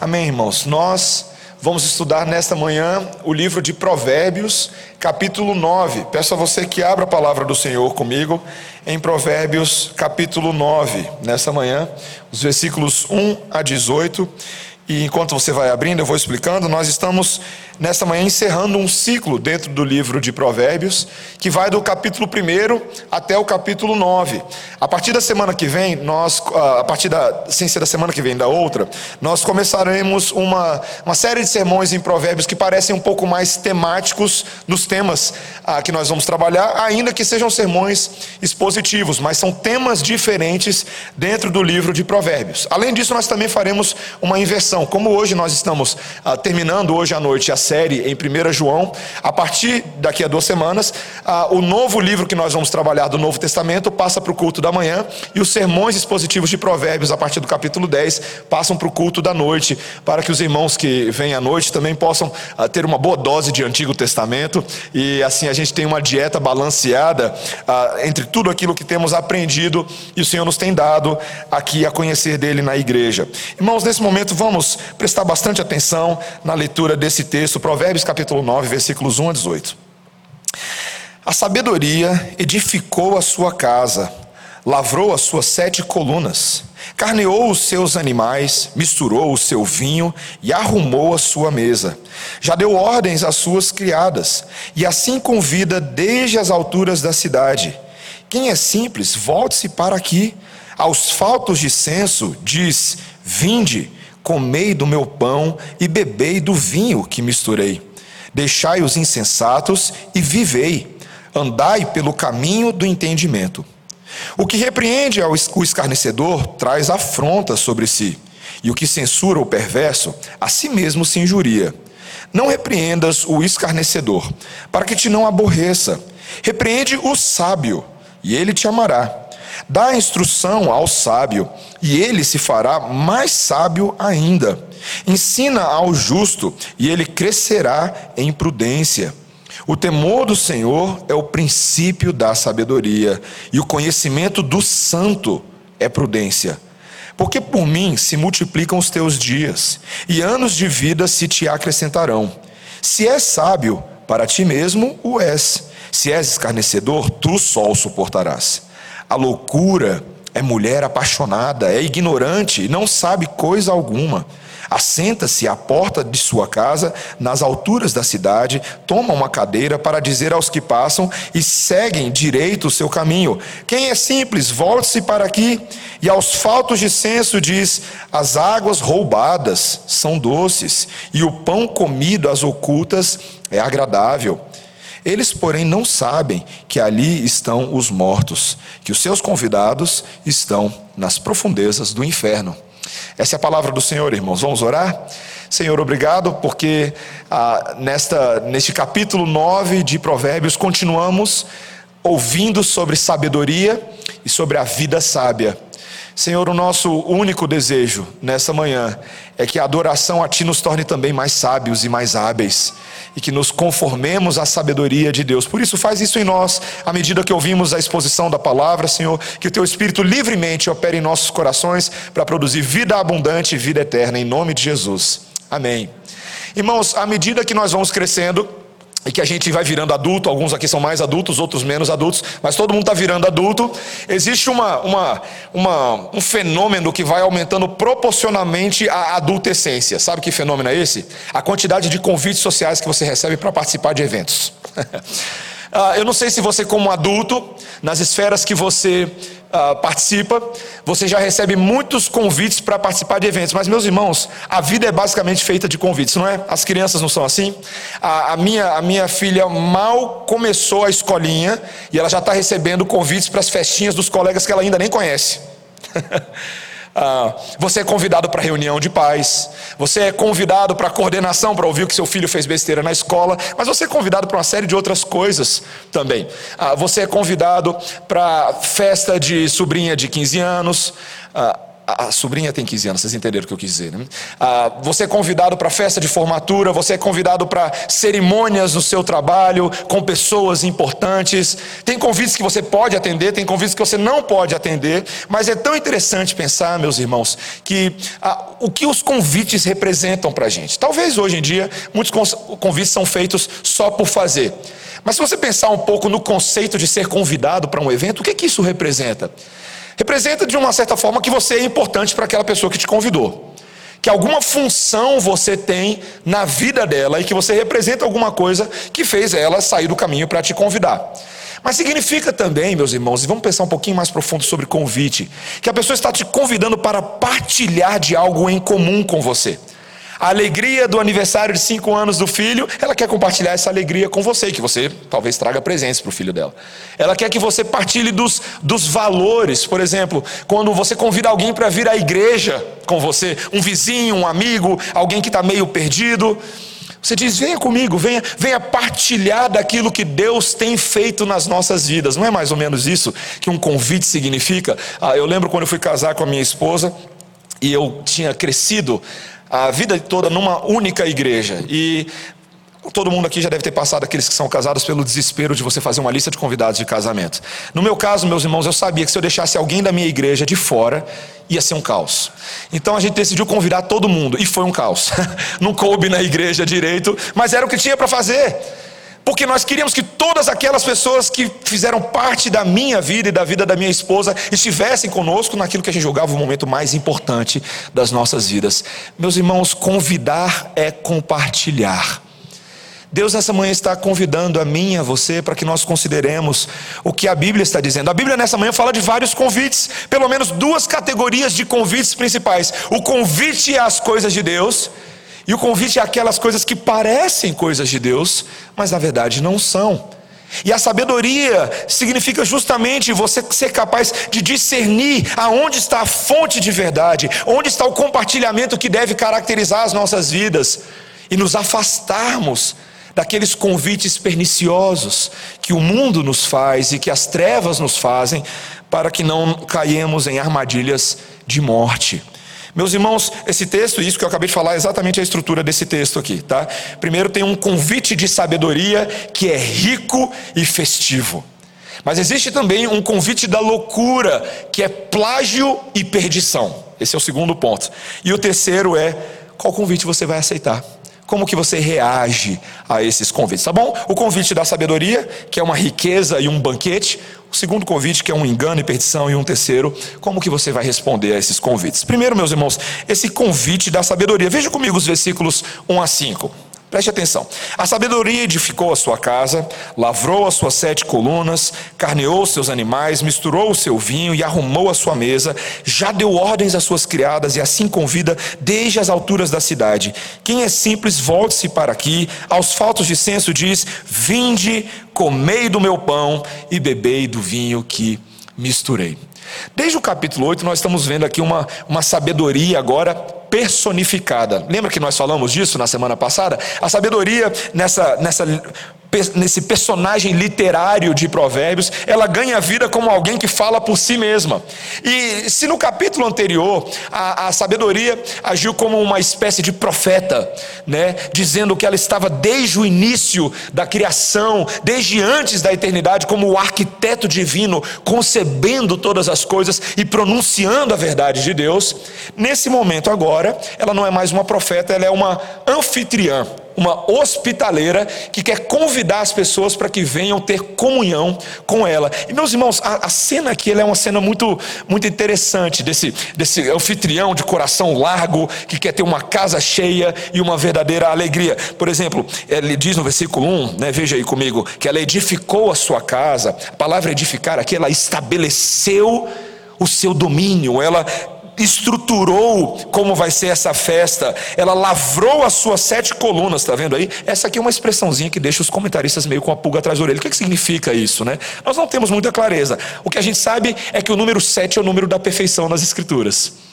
Amém, irmãos. Nós vamos estudar nesta manhã o livro de Provérbios, capítulo 9. Peço a você que abra a palavra do Senhor comigo em Provérbios, capítulo 9, nesta manhã, os versículos 1 a 18. E enquanto você vai abrindo, eu vou explicando. Nós estamos nesta manhã encerrando um ciclo dentro do livro de Provérbios, que vai do capítulo 1 até o capítulo 9. A partir da semana que vem, nós, ah, a partir da, sem ser da semana que vem, da outra, nós começaremos uma, uma série de sermões em Provérbios que parecem um pouco mais temáticos nos temas ah, que nós vamos trabalhar, ainda que sejam sermões expositivos, mas são temas diferentes dentro do livro de Provérbios. Além disso, nós também faremos uma inversão. Como hoje nós estamos ah, terminando hoje à noite a série em 1 João. A partir daqui a duas semanas, o novo livro que nós vamos trabalhar do Novo Testamento passa para o culto da manhã e os sermões expositivos de Provérbios, a partir do capítulo 10, passam para o culto da noite, para que os irmãos que vêm à noite também possam ah, ter uma boa dose de Antigo Testamento e assim a gente tem uma dieta balanceada ah, entre tudo aquilo que temos aprendido e o Senhor nos tem dado aqui a conhecer dele na igreja. Irmãos, nesse momento vamos prestar bastante atenção na leitura desse texto Provérbios capítulo 9, versículos 1 a 18. A sabedoria edificou a sua casa, lavrou as suas sete colunas, carneou os seus animais, misturou o seu vinho e arrumou a sua mesa. Já deu ordens às suas criadas, e assim convida desde as alturas da cidade. Quem é simples, volte-se para aqui. Aos faltos de senso, diz: Vinde comei do meu pão e bebei do vinho que misturei. Deixai os insensatos e vivei. Andai pelo caminho do entendimento. O que repreende o escarnecedor traz afronta sobre si, e o que censura o perverso, a si mesmo se injuria. Não repreendas o escarnecedor, para que te não aborreça. Repreende o sábio, e ele te amará. Dá instrução ao sábio, e ele se fará mais sábio ainda. Ensina ao justo, e ele crescerá em prudência. O temor do Senhor é o princípio da sabedoria, e o conhecimento do santo é prudência. Porque por mim se multiplicam os teus dias, e anos de vida se te acrescentarão. Se és sábio, para ti mesmo o és. Se és escarnecedor, tu só o suportarás. A loucura é mulher apaixonada, é ignorante, não sabe coisa alguma. Assenta-se à porta de sua casa, nas alturas da cidade, toma uma cadeira para dizer aos que passam e seguem direito o seu caminho. Quem é simples, volte-se para aqui. E aos faltos de senso diz: as águas roubadas são doces, e o pão comido às ocultas é agradável. Eles, porém, não sabem que ali estão os mortos, que os seus convidados estão nas profundezas do inferno. Essa é a palavra do Senhor, irmãos. Vamos orar? Senhor, obrigado, porque ah, nesta, neste capítulo 9 de Provérbios continuamos ouvindo sobre sabedoria e sobre a vida sábia. Senhor, o nosso único desejo nessa manhã é que a adoração a Ti nos torne também mais sábios e mais hábeis e que nos conformemos à sabedoria de Deus. Por isso, faz isso em nós, à medida que ouvimos a exposição da palavra, Senhor, que o Teu Espírito livremente opere em nossos corações para produzir vida abundante e vida eterna, em nome de Jesus. Amém. Irmãos, à medida que nós vamos crescendo, e que a gente vai virando adulto, alguns aqui são mais adultos, outros menos adultos, mas todo mundo está virando adulto. Existe uma, uma, uma, um fenômeno que vai aumentando proporcionalmente à adultescência. Sabe que fenômeno é esse? A quantidade de convites sociais que você recebe para participar de eventos. Ah, eu não sei se você, como adulto, nas esferas que você uh, participa, você já recebe muitos convites para participar de eventos. Mas, meus irmãos, a vida é basicamente feita de convites, não é? As crianças não são assim. A, a minha, a minha filha mal começou a escolinha e ela já está recebendo convites para as festinhas dos colegas que ela ainda nem conhece. Ah, você é convidado para reunião de pais, você é convidado para coordenação para ouvir que seu filho fez besteira na escola, mas você é convidado para uma série de outras coisas também. Ah, você é convidado para festa de sobrinha de 15 anos. Ah, a, sobrinha tem 15 anos, vocês entenderam o que eu quis dizer, né? Ah, você é convidado para festa de formatura, você é convidado para cerimônias no seu trabalho, com pessoas importantes. Tem convites que você pode atender, tem convites que você não pode atender, mas é tão interessante pensar, meus irmãos, que ah, o que os convites representam para a gente. Talvez hoje em dia muitos convites são feitos só por fazer. Mas se você pensar um pouco no conceito de ser convidado para um evento, o que, que isso representa? Representa de uma certa forma que você é importante para aquela pessoa que te convidou. Que alguma função você tem na vida dela e que você representa alguma coisa que fez ela sair do caminho para te convidar. Mas significa também, meus irmãos, e vamos pensar um pouquinho mais profundo sobre convite, que a pessoa está te convidando para partilhar de algo em comum com você a alegria do aniversário de cinco anos do filho, ela quer compartilhar essa alegria com você, que você talvez traga presentes para o filho dela. Ela quer que você partilhe dos, dos valores, por exemplo, quando você convida alguém para vir à igreja com você, um vizinho, um amigo, alguém que está meio perdido. Você diz: venha comigo, venha, venha partilhar daquilo que Deus tem feito nas nossas vidas. Não é mais ou menos isso que um convite significa? Ah, eu lembro quando eu fui casar com a minha esposa e eu tinha crescido a vida toda numa única igreja. E todo mundo aqui já deve ter passado, aqueles que são casados, pelo desespero de você fazer uma lista de convidados de casamento. No meu caso, meus irmãos, eu sabia que se eu deixasse alguém da minha igreja de fora, ia ser um caos. Então a gente decidiu convidar todo mundo, e foi um caos. Não coube na igreja direito, mas era o que tinha para fazer porque nós queríamos que todas aquelas pessoas que fizeram parte da minha vida e da vida da minha esposa estivessem conosco naquilo que a gente julgava o momento mais importante das nossas vidas. Meus irmãos, convidar é compartilhar. Deus nessa manhã está convidando a mim e a você para que nós consideremos o que a Bíblia está dizendo. A Bíblia nessa manhã fala de vários convites, pelo menos duas categorias de convites principais: o convite às coisas de Deus e o convite é aquelas coisas que parecem coisas de Deus, mas na verdade não são. E a sabedoria significa justamente você ser capaz de discernir aonde está a fonte de verdade, onde está o compartilhamento que deve caracterizar as nossas vidas e nos afastarmos daqueles convites perniciosos que o mundo nos faz e que as trevas nos fazem para que não caiamos em armadilhas de morte. Meus irmãos, esse texto, isso que eu acabei de falar, é exatamente a estrutura desse texto aqui, tá? Primeiro tem um convite de sabedoria que é rico e festivo. Mas existe também um convite da loucura, que é plágio e perdição. Esse é o segundo ponto. E o terceiro é qual convite você vai aceitar? Como que você reage a esses convites, tá bom? O convite da sabedoria, que é uma riqueza e um banquete. O segundo convite, que é um engano e perdição. E um terceiro, como que você vai responder a esses convites? Primeiro, meus irmãos, esse convite da sabedoria. Veja comigo os versículos 1 a 5. Preste atenção. A sabedoria edificou a sua casa, lavrou as suas sete colunas, carneou seus animais, misturou o seu vinho e arrumou a sua mesa, já deu ordens às suas criadas e assim convida desde as alturas da cidade. Quem é simples, volte-se para aqui. Aos faltos de senso diz: Vinde, comei do meu pão e bebei do vinho que misturei. Desde o capítulo 8, nós estamos vendo aqui uma, uma sabedoria agora personificada. Lembra que nós falamos disso na semana passada? A sabedoria nessa, nessa nesse personagem literário de Provérbios, ela ganha vida como alguém que fala por si mesma. E se no capítulo anterior a, a, sabedoria agiu como uma espécie de profeta, né, dizendo que ela estava desde o início da criação, desde antes da eternidade, como o arquiteto divino, concebendo todas as coisas e pronunciando a verdade de Deus, nesse momento agora, ela não é mais uma profeta, ela é uma anfitriã uma hospitaleira que quer convidar as pessoas para que venham ter comunhão com ela. E meus irmãos, a, a cena aqui é uma cena muito, muito interessante desse, desse anfitrião de coração largo que quer ter uma casa cheia e uma verdadeira alegria. Por exemplo, ele diz no versículo 1, né, veja aí comigo, que ela edificou a sua casa. A palavra edificar aqui, ela estabeleceu o seu domínio, ela estruturou como vai ser essa festa, ela lavrou as suas sete colunas, está vendo aí? Essa aqui é uma expressãozinha que deixa os comentaristas meio com a pulga atrás da orelha. O que, que significa isso, né? Nós não temos muita clareza. O que a gente sabe é que o número sete é o número da perfeição nas Escrituras.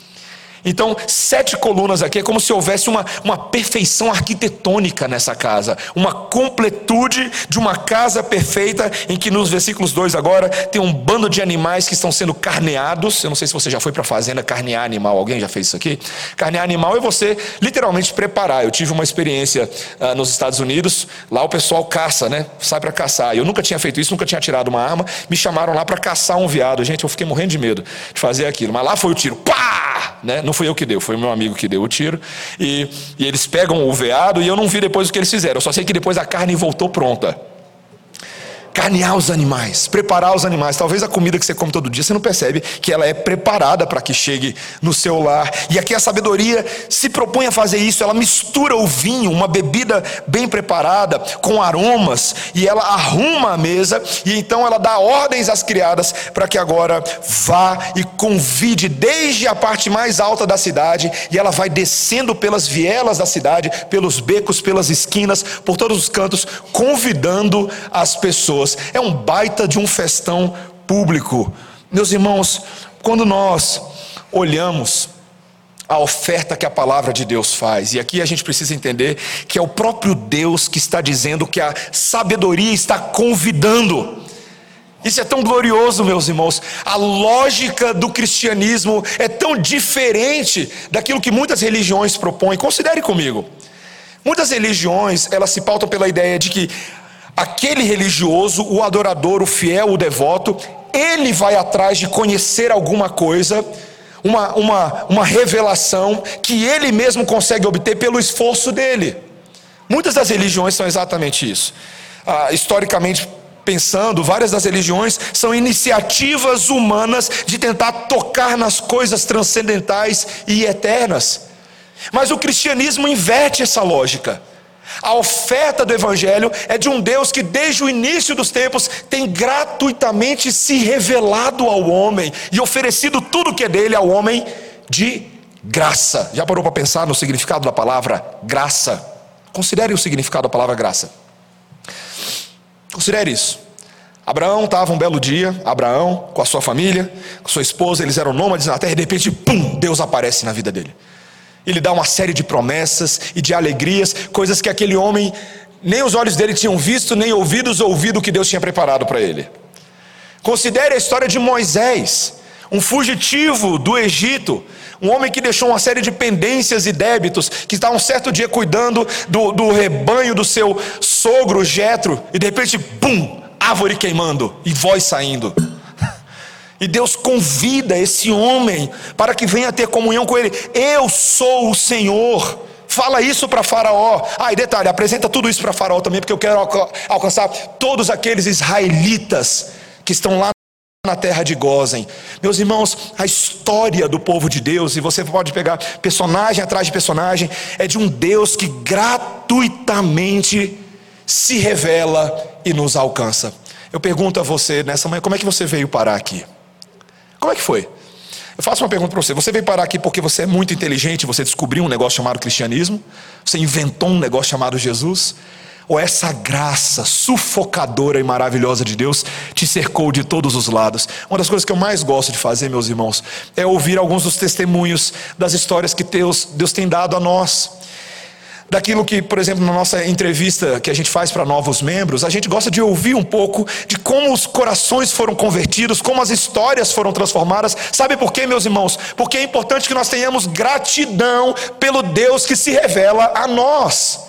Então, sete colunas aqui é como se houvesse uma, uma perfeição arquitetônica nessa casa, uma completude de uma casa perfeita, em que nos versículos 2 agora tem um bando de animais que estão sendo carneados. Eu não sei se você já foi para a fazenda carnear animal, alguém já fez isso aqui? Carnear animal é você literalmente preparar. Eu tive uma experiência uh, nos Estados Unidos, lá o pessoal caça, né? Sai para caçar. Eu nunca tinha feito isso, nunca tinha tirado uma arma, me chamaram lá para caçar um veado. Gente, eu fiquei morrendo de medo de fazer aquilo, mas lá foi o tiro, pá! Né? Não fui eu que deu, foi meu amigo que deu o tiro. E, e eles pegam o veado e eu não vi depois o que eles fizeram. Eu só sei que depois a carne voltou pronta carnear os animais, preparar os animais. Talvez a comida que você come todo dia, você não percebe que ela é preparada para que chegue no seu lar. E aqui a sabedoria se propõe a fazer isso. Ela mistura o vinho, uma bebida bem preparada, com aromas, e ela arruma a mesa, e então ela dá ordens às criadas para que agora vá e convide desde a parte mais alta da cidade, e ela vai descendo pelas vielas da cidade, pelos becos, pelas esquinas, por todos os cantos, convidando as pessoas pessoas. É um baita de um festão público. Meus irmãos, quando nós olhamos a oferta que a palavra de Deus faz. E aqui a gente precisa entender que é o próprio Deus que está dizendo que a sabedoria está convidando. Isso é tão glorioso, meus irmãos. A lógica do cristianismo é tão diferente daquilo que muitas religiões propõem. Considere comigo. Muitas religiões, elas se pautam pela ideia de que aquele religioso, o adorador, o fiel, o devoto, ele vai atrás de conhecer alguma coisa, uma, uma, uma revelação que ele mesmo consegue obter pelo esforço dele. Muitas das religiões são exatamente isso. Ah, historicamente pensando, várias das religiões são iniciativas humanas de tentar tocar nas coisas transcendentais e eternas. Mas o cristianismo inverte essa lógica. A oferta do Evangelho é de um Deus que, desde o início dos tempos, tem gratuitamente se revelado ao homem e oferecido tudo que é dele ao homem de graça. Já parou para pensar no significado da palavra graça? Considere o significado da palavra graça. Considere isso. Abraão estava um belo dia, Abraão com a sua família, com sua esposa, eles eram nômades na terra, e de repente, pum, Deus aparece na vida dele. Ele dá uma série de promessas e de alegrias, coisas que aquele homem, nem os olhos dele tinham visto, nem ouvidos ouvido o que Deus tinha preparado para ele. Considere a história de Moisés, um fugitivo do Egito, um homem que deixou uma série de pendências e débitos, que está um certo dia cuidando do, do rebanho do seu sogro Jetro, e de repente, pum, árvore queimando e voz saindo. E Deus convida esse homem para que venha ter comunhão com ele. Eu sou o Senhor. Fala isso para Faraó. Ah, e detalhe, apresenta tudo isso para Faraó também, porque eu quero alcançar todos aqueles israelitas que estão lá na terra de Gozen. Meus irmãos, a história do povo de Deus, e você pode pegar personagem atrás de personagem, é de um Deus que gratuitamente se revela e nos alcança. Eu pergunto a você nessa manhã, como é que você veio parar aqui? Como é que foi? Eu faço uma pergunta para você. Você veio parar aqui porque você é muito inteligente, você descobriu um negócio chamado cristianismo? Você inventou um negócio chamado Jesus? Ou essa graça sufocadora e maravilhosa de Deus te cercou de todos os lados? Uma das coisas que eu mais gosto de fazer, meus irmãos, é ouvir alguns dos testemunhos das histórias que Deus, Deus tem dado a nós daquilo que, por exemplo, na nossa entrevista que a gente faz para novos membros, a gente gosta de ouvir um pouco de como os corações foram convertidos, como as histórias foram transformadas. Sabe por quê, meus irmãos? Porque é importante que nós tenhamos gratidão pelo Deus que se revela a nós.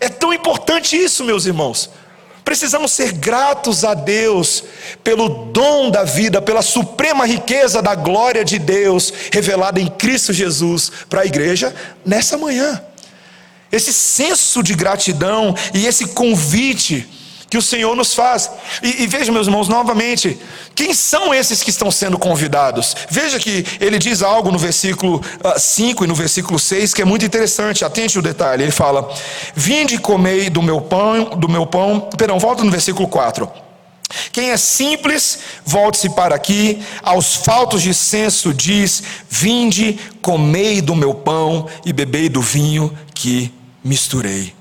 É tão importante isso, meus irmãos. Precisamos ser gratos a Deus pelo dom da vida, pela suprema riqueza da glória de Deus revelada em Cristo Jesus para a igreja nessa manhã esse senso de gratidão e esse convite que o Senhor nos faz. E, e veja, meus irmãos, novamente, quem são esses que estão sendo convidados? Veja que ele diz algo no versículo 5 uh, e no versículo 6 que é muito interessante, atente o detalhe. Ele fala: Vinde e comei do meu pão, do meu pão. Perdão, volta no versículo 4. Quem é simples, volte-se para aqui. Aos faltos de senso, diz: Vinde, comei do meu pão e bebei do vinho que misturei.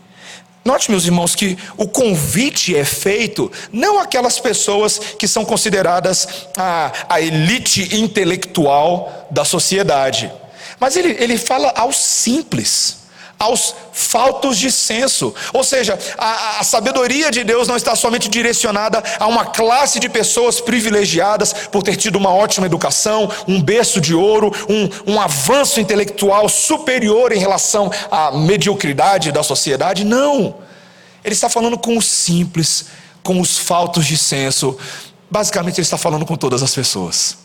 Note, meus irmãos, que o convite é feito não aquelas pessoas que são consideradas a, a elite intelectual da sociedade. Mas ele, ele fala aos simples aos faltos de senso. Ou seja, a, a, sabedoria de Deus não está somente direcionada a uma classe de pessoas privilegiadas por ter tido uma ótima educação, um berço de ouro, um, um avanço intelectual superior em relação à mediocridade da sociedade. Não. Ele está falando com os simples, com os faltos de senso. Basicamente, ele está falando com todas as pessoas.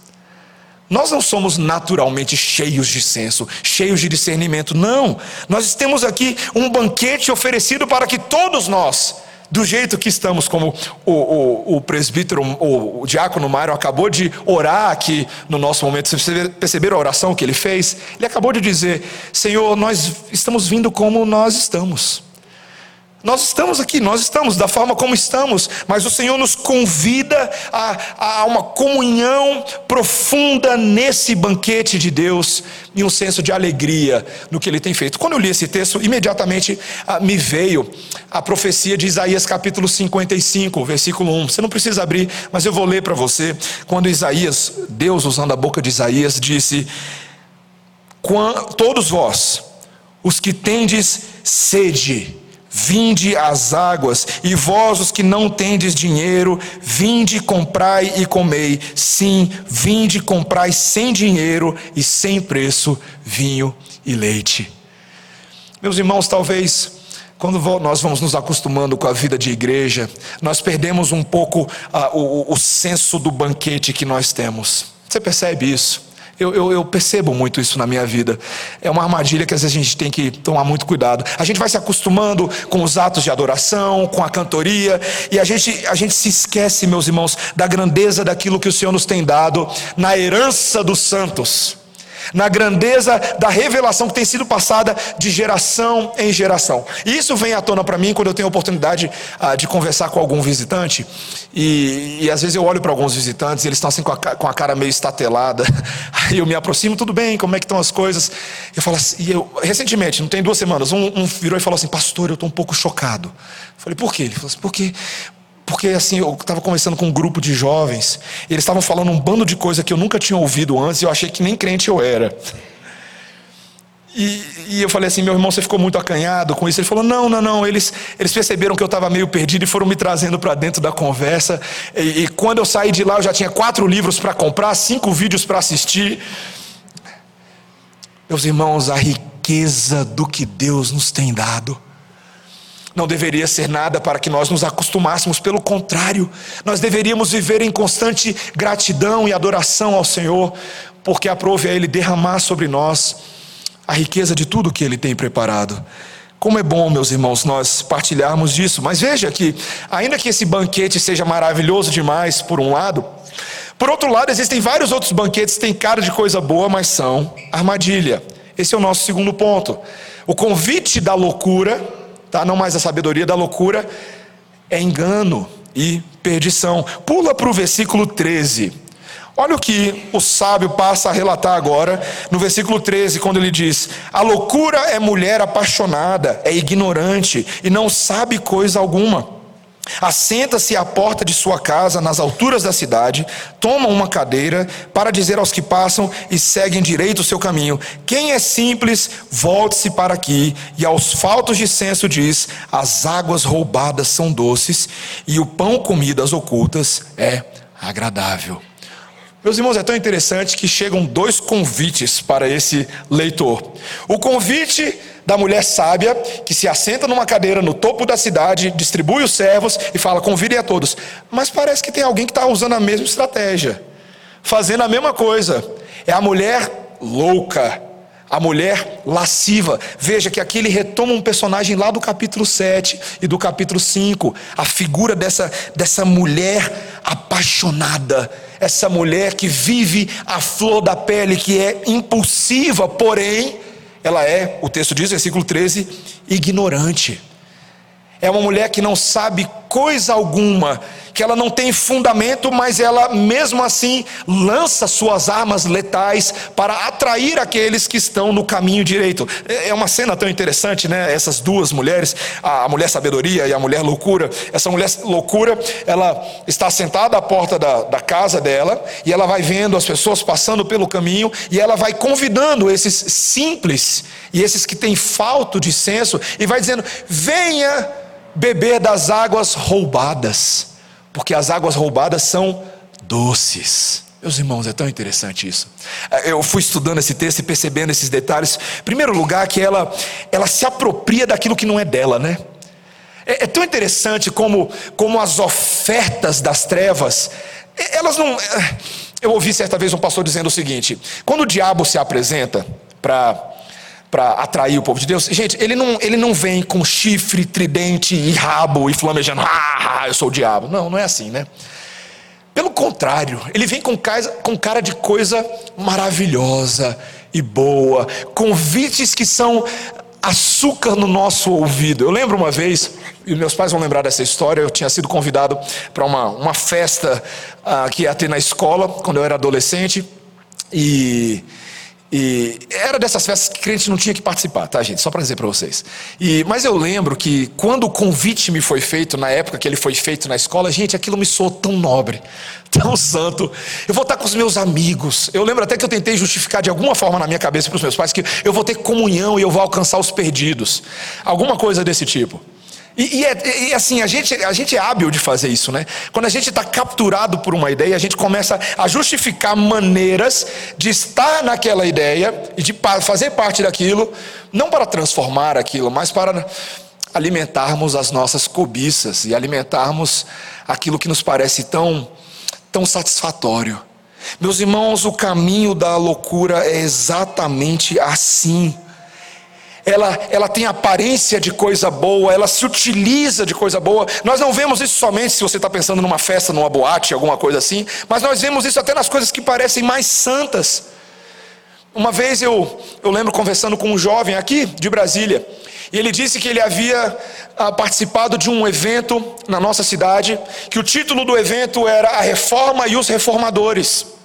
Nós não somos naturalmente cheios de senso, cheios de discernimento, não. Nós temos aqui um banquete oferecido para que todos nós, do jeito que estamos, como o, o, o presbítero, o, o diácono Mário acabou de orar aqui no nosso momento, vocês perceberam a oração que ele fez? Ele acabou de dizer: Senhor, nós estamos vindo como nós estamos. Nós estamos aqui, nós estamos da forma como estamos, mas o Senhor nos convida a, a, uma comunhão profunda nesse banquete de Deus e um senso de alegria no que Ele tem feito. Quando eu li esse texto, imediatamente ah, me veio a profecia de Isaías capítulo 55, versículo 1. Você não precisa abrir, mas eu vou ler para você. Quando Isaías, Deus usando a boca de Isaías, disse: Todos vós, os que tendes sede, Vinde às águas, e vós os que não tendes dinheiro, vinde, comprai e comei. Sim, vinde, comprai sem dinheiro e sem preço vinho e leite. Meus irmãos, talvez quando nós vamos nos acostumando com a vida de igreja, nós perdemos um pouco uh, o, o senso do banquete que nós temos. Você percebe isso? Eu, eu, eu, percebo muito isso na minha vida. É uma armadilha que às vezes a gente tem que tomar muito cuidado. A gente vai se acostumando com os atos de adoração, com a cantoria, e a gente, a gente se esquece, meus irmãos, da grandeza daquilo que o Senhor nos tem dado na herança dos santos na grandeza da revelação que tem sido passada de geração em geração. E isso vem à tona para mim quando eu tenho a oportunidade ah, de conversar com algum visitante, e, e às vezes eu olho para alguns visitantes e eles estão assim com a, com a, cara meio estatelada, aí eu me aproximo, tudo bem, como é que estão as coisas? Eu falo assim, e eu, recentemente, não tem duas semanas, um, um virou e falou assim, pastor, eu estou um pouco chocado. Eu falei, por quê? Ele falou assim, porque porque assim, eu estava conversando com um grupo de jovens, e eles estavam falando um bando de coisa que eu nunca tinha ouvido antes, e eu achei que nem crente eu era. E, e, eu falei assim, meu irmão, você ficou muito acanhado com isso? Ele falou, não, não, não. Eles, eles perceberam que eu estava meio perdido e foram me trazendo para dentro da conversa. E, e, quando eu saí de lá, eu já tinha quatro livros para comprar, cinco vídeos para assistir. Meus irmãos, a riqueza do que Deus nos tem dado não deveria ser nada para que nós nos acostumássemos, pelo contrário, nós deveríamos viver em constante gratidão e adoração ao Senhor, porque aprove a Ele derramar sobre nós a riqueza de tudo que Ele tem preparado. Como é bom, meus irmãos, nós partilharmos disso, mas veja que, ainda que esse banquete seja maravilhoso demais, por um lado, por outro lado, existem vários outros banquetes que têm cara de coisa boa, mas são armadilha. Esse é o nosso segundo ponto. O convite da loucura tá? não mais a sabedoria da loucura, é engano e perdição. Pula para o versículo 13. Olha o que o sábio passa a relatar agora, no versículo 13, quando ele diz: A loucura é mulher apaixonada, é ignorante e não sabe coisa alguma. Assenta-se à porta de sua casa, nas alturas da cidade, toma uma cadeira para dizer aos que passam e seguem direito o seu caminho: Quem é simples, volte-se para aqui. E aos faltos de senso diz: As águas roubadas são doces, e o pão comido às ocultas é agradável. Meus irmãos, é tão interessante que chegam dois convites para esse leitor. O convite da mulher sábia que se assenta numa cadeira no topo da cidade, distribui os servos e fala: convidem a todos. Mas parece que tem alguém que está usando a mesma estratégia, fazendo a mesma coisa. É a mulher louca, a mulher lasciva. Veja que aqui ele retoma um personagem lá do capítulo 7 e do capítulo 5, a figura dessa, dessa mulher apaixonada, essa mulher que vive a flor da pele, que é impulsiva, porém ela é, o texto diz, versículo 13, ignorante. É uma mulher que não sabe coisa alguma, que ela não tem fundamento, mas ela mesmo assim lança suas armas letais para atrair aqueles que estão no caminho direito. É, é uma cena tão interessante, né? Essas duas mulheres, a mulher sabedoria e a mulher loucura. Essa mulher loucura, ela está sentada à porta da, da casa dela e ela vai vendo as pessoas passando pelo caminho e ela vai convidando esses simples e esses que têm falta de senso e vai dizendo: venha beber das águas roubadas porque as águas roubadas são doces. Meus irmãos, é tão interessante isso. É, eu fui estudando esse texto e percebendo esses detalhes. Em primeiro lugar, que ela, ela se apropria daquilo que não é dela, né? É, é tão interessante como, como as ofertas das trevas, elas não. É, eu ouvi certa vez um pastor dizendo o seguinte: quando o diabo se apresenta para para atrair o povo de Deus. Gente, ele não, ele não vem com chifre, tridente e rabo e flamejando, ah, eu sou o diabo. Não, não é assim, né? Pelo contrário, ele vem com, casa, com cara de coisa maravilhosa e boa, convites que são açúcar no nosso ouvido. Eu lembro uma vez, e meus pais vão lembrar dessa história, eu tinha sido convidado para uma, uma festa uh, que ia ter na escola, quando eu era adolescente, e e era dessas festas que crente não tinha que participar, tá, gente? Só para dizer para vocês. E, mas eu lembro que quando o convite me foi feito, na época que ele foi feito na escola, gente, aquilo me soou tão nobre, tão santo. Eu vou estar com os meus amigos. Eu lembro até que eu tentei justificar de alguma forma na minha cabeça para os meus pais que eu vou ter comunhão e eu vou alcançar os perdidos. Alguma coisa desse tipo. E, e, é, e, assim, a gente, a gente é hábil de fazer isso, né? Quando a gente está capturado por uma ideia, a gente começa a justificar maneiras de estar naquela ideia e de fazer parte daquilo, não para transformar aquilo, mas para alimentarmos as nossas cobiças e alimentarmos aquilo que nos parece tão, tão satisfatório. Meus irmãos, o caminho da loucura é exatamente assim ela, ela tem aparência de coisa boa, ela se utiliza de coisa boa. Nós não vemos isso somente se você está pensando numa festa, numa boate, alguma coisa assim, mas nós vemos isso até nas coisas que parecem mais santas. Uma vez eu, eu lembro conversando com um jovem aqui de Brasília, e ele disse que ele havia ah, participado de um evento na nossa cidade, que o título do evento era A Reforma e os Reformadores.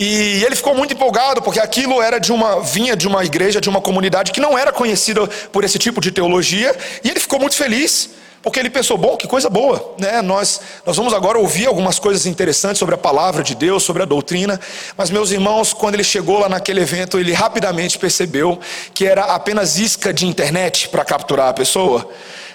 E ele ficou muito empolgado porque aquilo era de uma vinha de uma igreja, de uma comunidade que não era conhecida por esse tipo de teologia, e ele ficou muito feliz. Porque ele pensou, bom, que coisa boa, né? Nós, nós vamos agora ouvir algumas coisas interessantes sobre a palavra de Deus, sobre a doutrina. Mas, meus irmãos, quando ele chegou lá naquele evento, ele rapidamente percebeu que era apenas isca de internet para capturar a pessoa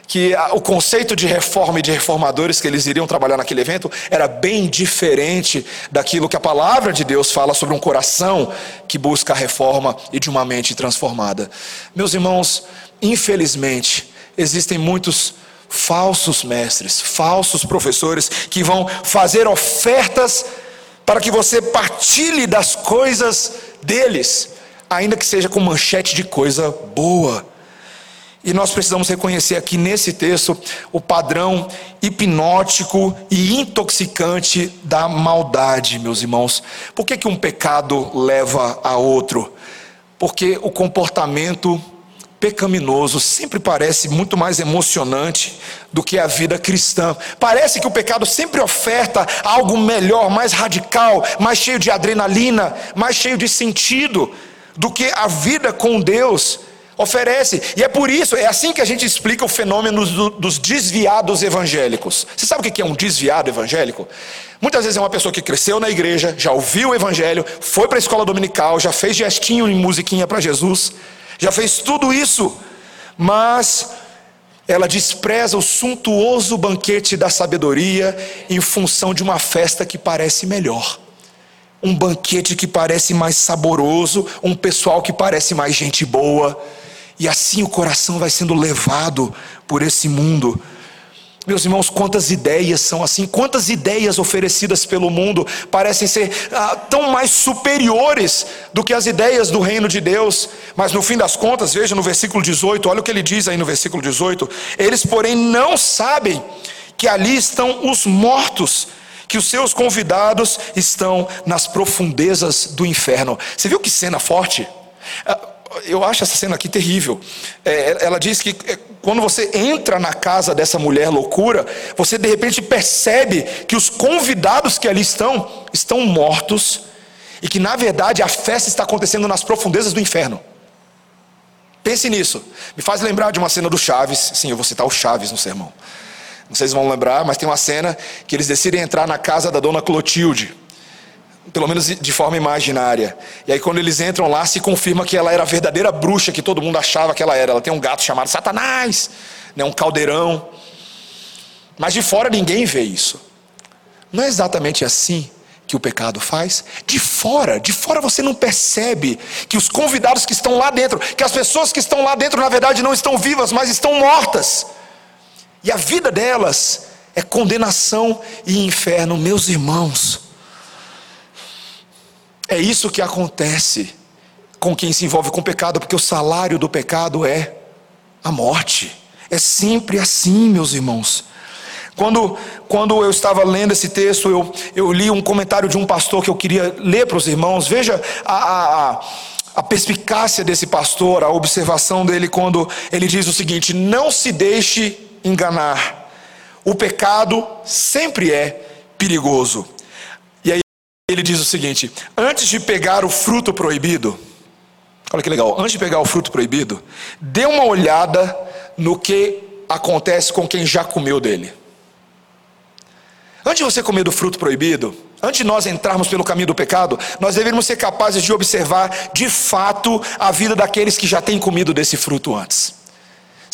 que o conceito de reforma e de reformadores que eles iriam trabalhar naquele evento era bem diferente daquilo que a palavra de Deus fala sobre um coração que busca a reforma e de uma mente transformada. Meus irmãos, infelizmente, existem muitos falsos mestres, falsos professores que vão fazer ofertas para que você partilhe das coisas deles, ainda que seja com manchete de coisa boa. E nós precisamos reconhecer aqui nesse texto o padrão hipnótico e intoxicante da maldade, meus irmãos. Por que, que um pecado leva a outro? Porque o comportamento pecaminoso sempre parece muito mais emocionante do que a vida cristã. Parece que o pecado sempre oferta algo melhor, mais radical, mais cheio de adrenalina, mais cheio de sentido do que a vida com Deus oferece. E é por isso, é assim que a gente explica o fenômeno do, dos desviados evangélicos. Você sabe o que é um desviado evangélico? Muitas vezes é uma pessoa que cresceu na igreja, já ouviu o evangelho, foi para a escola dominical, já fez gestinho em musiquinha para Jesus, já fez tudo isso, mas ela despreza o suntuoso banquete da sabedoria em função de uma festa que parece melhor um banquete que parece mais saboroso, um pessoal que parece mais gente boa. E assim o coração vai sendo levado por esse mundo. Meus irmãos, quantas ideias são assim, quantas ideias oferecidas pelo mundo parecem ser ah, tão mais superiores do que as ideias do reino de Deus, mas no fim das contas, veja no versículo 18, olha o que ele diz aí no versículo 18: eles, porém, não sabem que ali estão os mortos, que os seus convidados estão nas profundezas do inferno. Você viu que cena forte? Ah, eu acho essa cena aqui terrível. É, ela diz que é, quando você entra na casa dessa mulher loucura, você de repente percebe que os convidados que ali estão, estão mortos, e que na verdade a festa está acontecendo nas profundezas do inferno. Pense nisso. Me faz lembrar de uma cena do Chaves. Sim, eu vou citar o Chaves no sermão. Não sei se vão lembrar, mas tem uma cena que eles decidem entrar na casa da dona Clotilde pelo menos de forma imaginária. E aí, quando eles entram lá, se confirma que ela era a verdadeira bruxa que todo mundo achava que ela era. Ela tem um gato chamado Satanás, né, um caldeirão. Mas de fora ninguém vê isso. Não é exatamente assim que o pecado faz? De fora, de fora você não percebe que os convidados que estão lá dentro, que as pessoas que estão lá dentro, na verdade, não estão vivas, mas estão mortas. E a vida delas é condenação e inferno, meus irmãos. É isso que acontece com quem se envolve com pecado, porque o salário do pecado é a morte. É sempre assim, meus irmãos. Quando, quando eu estava lendo esse texto, eu, eu li um comentário de um pastor que eu queria ler para os irmãos. Veja a, a, a perspicácia desse pastor, a observação dele quando ele diz o seguinte: Não se deixe enganar, o pecado sempre é perigoso. Ele diz o seguinte: antes de pegar o fruto proibido, olha que legal, antes de pegar o fruto proibido, dê uma olhada no que acontece com quem já comeu dele. Antes de você comer do fruto proibido, antes de nós entrarmos pelo caminho do pecado, nós deveríamos ser capazes de observar de fato a vida daqueles que já têm comido desse fruto antes.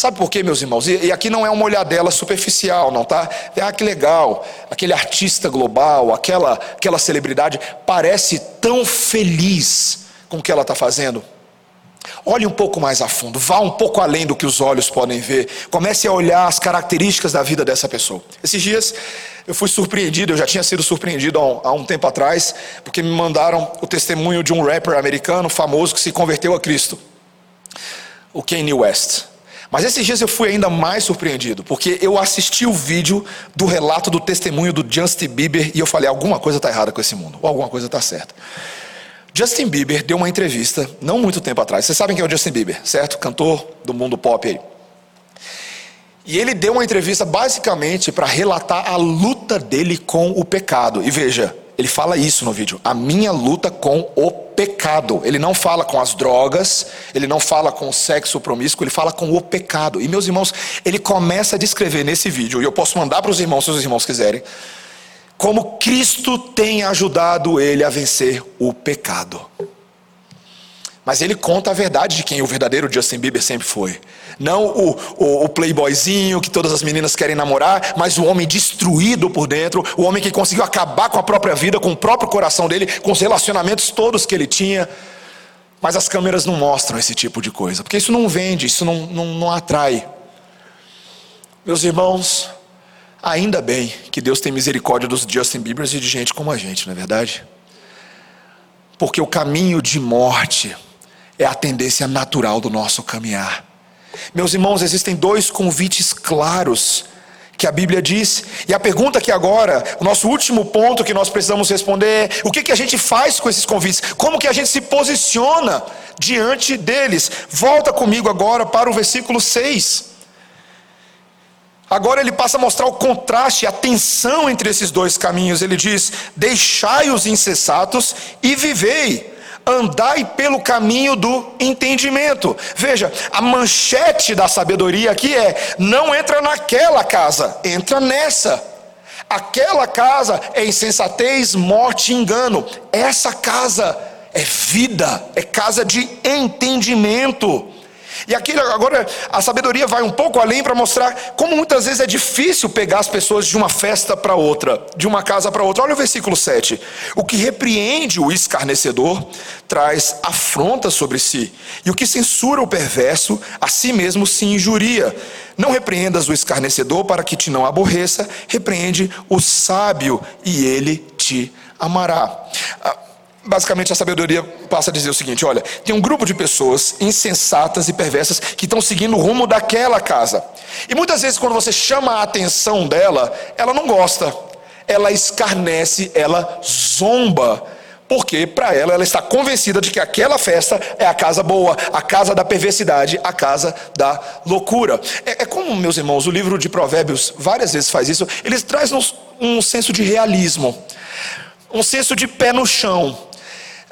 Sabe por quê, meus irmãos? E, aqui não é uma olhadela superficial, não tá? Ah, que legal, aquele artista global, aquela, aquela celebridade, parece tão feliz com o que ela está fazendo. Olhe um pouco mais a fundo, vá um pouco além do que os olhos podem ver. Comece a olhar as características da vida dessa pessoa. Esses dias eu fui surpreendido, eu já tinha sido surpreendido há um, há um tempo atrás, porque me mandaram o testemunho de um rapper americano famoso que se converteu a Cristo, o Kanye West. Mas esses dias eu fui ainda mais surpreendido, porque eu assisti o vídeo do relato do testemunho do Justin Bieber e eu falei: alguma coisa está errada com esse mundo, ou alguma coisa está certa. Justin Bieber deu uma entrevista, não muito tempo atrás. Vocês sabem quem é o Justin Bieber, certo? Cantor do mundo pop aí. E ele deu uma entrevista basicamente para relatar a luta dele com o pecado. E veja, ele fala isso no vídeo: a minha luta com o pecado. Ele não fala com as drogas, ele não fala com o sexo promíscuo, ele fala com o pecado. E meus irmãos, ele começa a descrever nesse vídeo, e eu posso mandar para os irmãos, se os irmãos quiserem, como Cristo tem ajudado ele a vencer o pecado. Mas ele conta a verdade de quem o verdadeiro Justin Bieber sempre foi. Não o, o, o, playboyzinho que todas as meninas querem namorar, mas o homem destruído por dentro, o homem que conseguiu acabar com a própria vida, com o próprio coração dele, com os relacionamentos todos que ele tinha. Mas as câmeras não mostram esse tipo de coisa, porque isso não vende, isso não, não, não atrai. Meus irmãos, ainda bem que Deus tem misericórdia dos Justin Biebers e de gente como a gente, não é verdade? Porque o caminho de morte é a tendência natural do nosso caminhar. Meus irmãos, existem dois convites claros que a Bíblia diz. E a pergunta que agora, o nosso último ponto que nós precisamos responder é: o que, que a gente faz com esses convites? Como que a gente se posiciona diante deles? Volta comigo agora para o versículo 6. Agora ele passa a mostrar o contraste, a tensão entre esses dois caminhos. Ele diz: Deixai os insensatos e vivei andai pelo caminho do entendimento. Veja, a manchete da sabedoria aqui é: não entra naquela casa, entra nessa. Aquela casa é insensatez, morte e engano. Essa casa é vida, é casa de entendimento. E aqui agora a sabedoria vai um pouco além para mostrar como muitas vezes é difícil pegar as pessoas de uma festa para outra, de uma casa para outra. Olha o versículo 7. O que repreende o escarnecedor traz afronta sobre si, e o que censura o perverso, a si mesmo se injuria. Não repreendas o escarnecedor para que te não aborreça, repreende o sábio e ele te amará. Basicamente, a sabedoria passa a dizer o seguinte: olha, tem um grupo de pessoas insensatas e perversas que estão seguindo o rumo daquela casa. E muitas vezes, quando você chama a atenção dela, ela não gosta, ela escarnece, ela zomba, porque para ela, ela está convencida de que aquela festa é a casa boa, a casa da perversidade, a casa da loucura. É, é como, meus irmãos, o livro de Provérbios várias vezes faz isso, ele traz um, um senso de realismo, um senso de pé no chão.